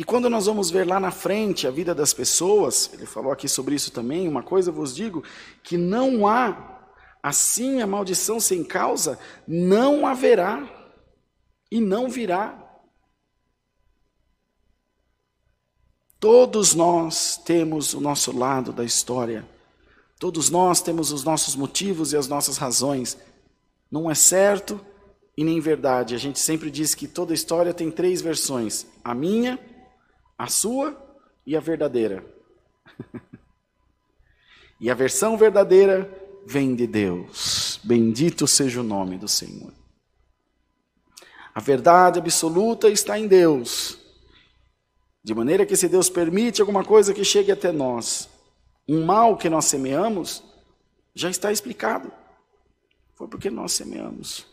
E quando nós vamos ver lá na frente a vida das pessoas, ele falou aqui sobre isso também, uma coisa eu vos digo, que não há, assim a maldição sem causa, não haverá e não virá. Todos nós temos o nosso lado da história. Todos nós temos os nossos motivos e as nossas razões. Não é certo e nem verdade. A gente sempre diz que toda história tem três versões: a minha, a sua e a verdadeira. e a versão verdadeira vem de Deus. Bendito seja o nome do Senhor. A verdade absoluta está em Deus. De maneira que se Deus permite alguma coisa que chegue até nós, um mal que nós semeamos, já está explicado. Foi porque nós semeamos.